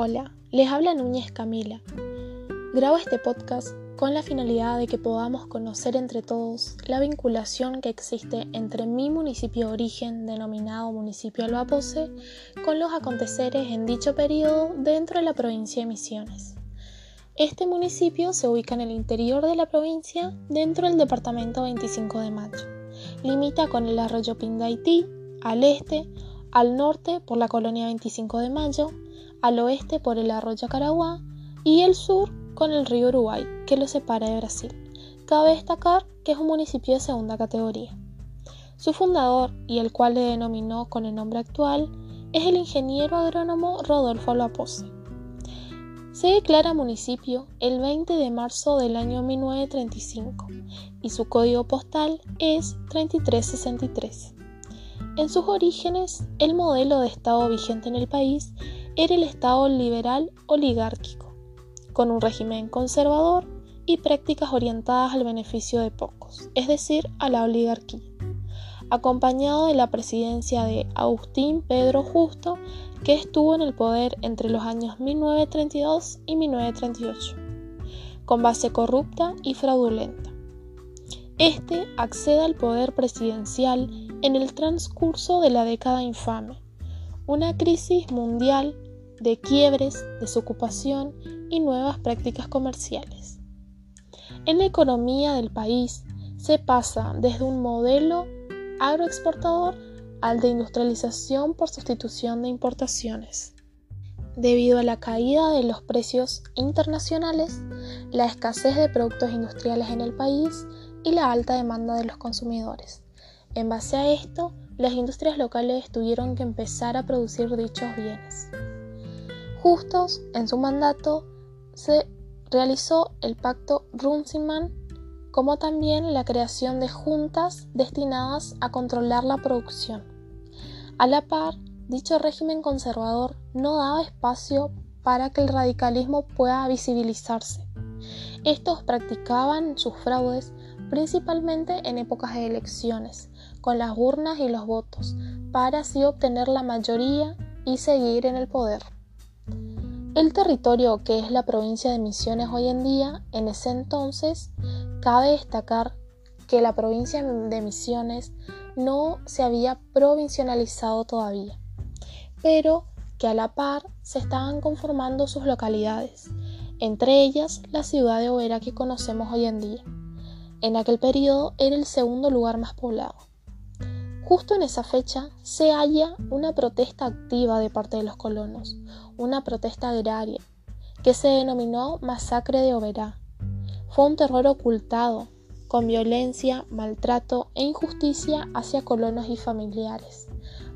Hola, les habla Núñez Camila. Grabo este podcast con la finalidad de que podamos conocer entre todos la vinculación que existe entre mi municipio de origen, denominado municipio Albapose, con los aconteceres en dicho periodo dentro de la provincia de Misiones. Este municipio se ubica en el interior de la provincia, dentro del departamento 25 de Mayo. Limita con el arroyo Pindaití, al este, al norte por la colonia 25 de Mayo, al oeste por el arroyo Caraguá y el sur con el río Uruguay, que lo separa de Brasil. Cabe destacar que es un municipio de segunda categoría. Su fundador, y el cual le denominó con el nombre actual, es el ingeniero agrónomo Rodolfo Lapose. Se declara municipio el 20 de marzo del año 1935 y su código postal es 3363. En sus orígenes, el modelo de Estado vigente en el país era el Estado liberal oligárquico, con un régimen conservador y prácticas orientadas al beneficio de pocos, es decir, a la oligarquía, acompañado de la presidencia de Agustín Pedro Justo, que estuvo en el poder entre los años 1932 y 1938, con base corrupta y fraudulenta. Este accede al poder presidencial en el transcurso de la década infame, una crisis mundial de quiebres, desocupación y nuevas prácticas comerciales. En la economía del país se pasa desde un modelo agroexportador al de industrialización por sustitución de importaciones. Debido a la caída de los precios internacionales, la escasez de productos industriales en el país y la alta demanda de los consumidores. En base a esto, las industrias locales tuvieron que empezar a producir dichos bienes. Justos en su mandato se realizó el pacto Runciman, como también la creación de juntas destinadas a controlar la producción. A la par, dicho régimen conservador no daba espacio para que el radicalismo pueda visibilizarse. Estos practicaban sus fraudes principalmente en épocas de elecciones, con las urnas y los votos, para así obtener la mayoría y seguir en el poder. El territorio que es la provincia de Misiones hoy en día, en ese entonces, cabe destacar que la provincia de Misiones no se había provincializado todavía, pero que a la par se estaban conformando sus localidades, entre ellas la ciudad de Oera que conocemos hoy en día. En aquel periodo era el segundo lugar más poblado. Justo en esa fecha se halla una protesta activa de parte de los colonos, una protesta agraria, que se denominó Masacre de Oberá. Fue un terror ocultado, con violencia, maltrato e injusticia hacia colonos y familiares.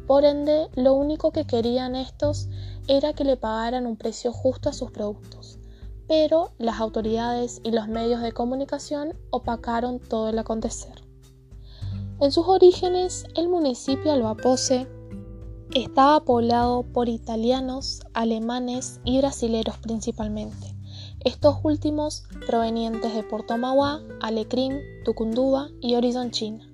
Por ende, lo único que querían estos era que le pagaran un precio justo a sus productos pero las autoridades y los medios de comunicación opacaron todo el acontecer. En sus orígenes, el municipio Albapose estaba poblado por italianos, alemanes y brasileros principalmente, estos últimos provenientes de Portomaguá, Alecrim, Tucunduba y Horizon China,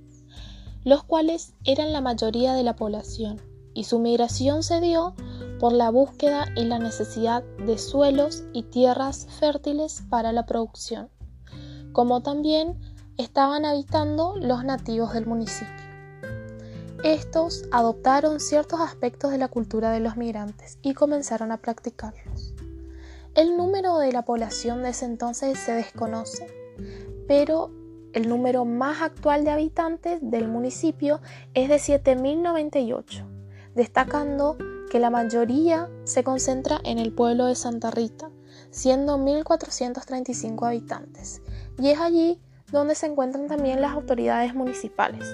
los cuales eran la mayoría de la población, y su migración se dio por la búsqueda y la necesidad de suelos y tierras fértiles para la producción, como también estaban habitando los nativos del municipio. Estos adoptaron ciertos aspectos de la cultura de los migrantes y comenzaron a practicarlos. El número de la población de ese entonces se desconoce, pero el número más actual de habitantes del municipio es de 7.098, destacando que la mayoría se concentra en el pueblo de Santa Rita, siendo 1.435 habitantes, y es allí donde se encuentran también las autoridades municipales.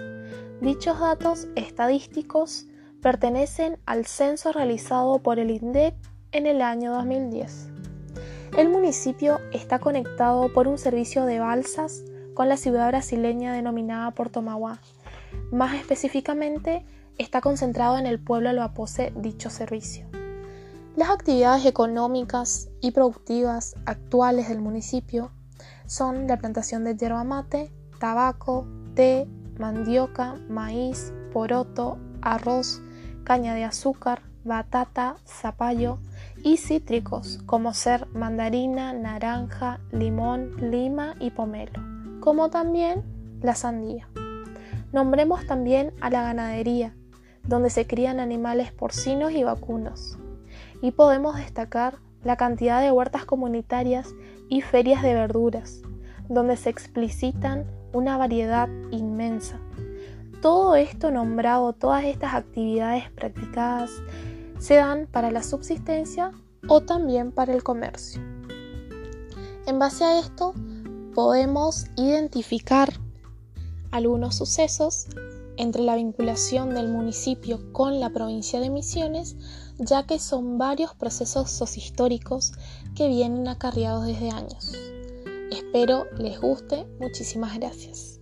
Dichos datos estadísticos pertenecen al censo realizado por el INDEC en el año 2010. El municipio está conectado por un servicio de balsas con la ciudad brasileña denominada Portomaguá, más específicamente está concentrado en el pueblo Albapose dicho servicio. Las actividades económicas y productivas actuales del municipio son la plantación de yerba mate, tabaco, té, mandioca, maíz, poroto, arroz, caña de azúcar, batata, zapallo y cítricos como ser mandarina, naranja, limón, lima y pomelo, como también la sandía. Nombremos también a la ganadería, donde se crían animales porcinos y vacunos. Y podemos destacar la cantidad de huertas comunitarias y ferias de verduras, donde se explicitan una variedad inmensa. Todo esto nombrado, todas estas actividades practicadas, se dan para la subsistencia o también para el comercio. En base a esto, podemos identificar algunos sucesos entre la vinculación del municipio con la provincia de Misiones, ya que son varios procesos sociohistóricos que vienen acarreados desde años. Espero les guste, muchísimas gracias.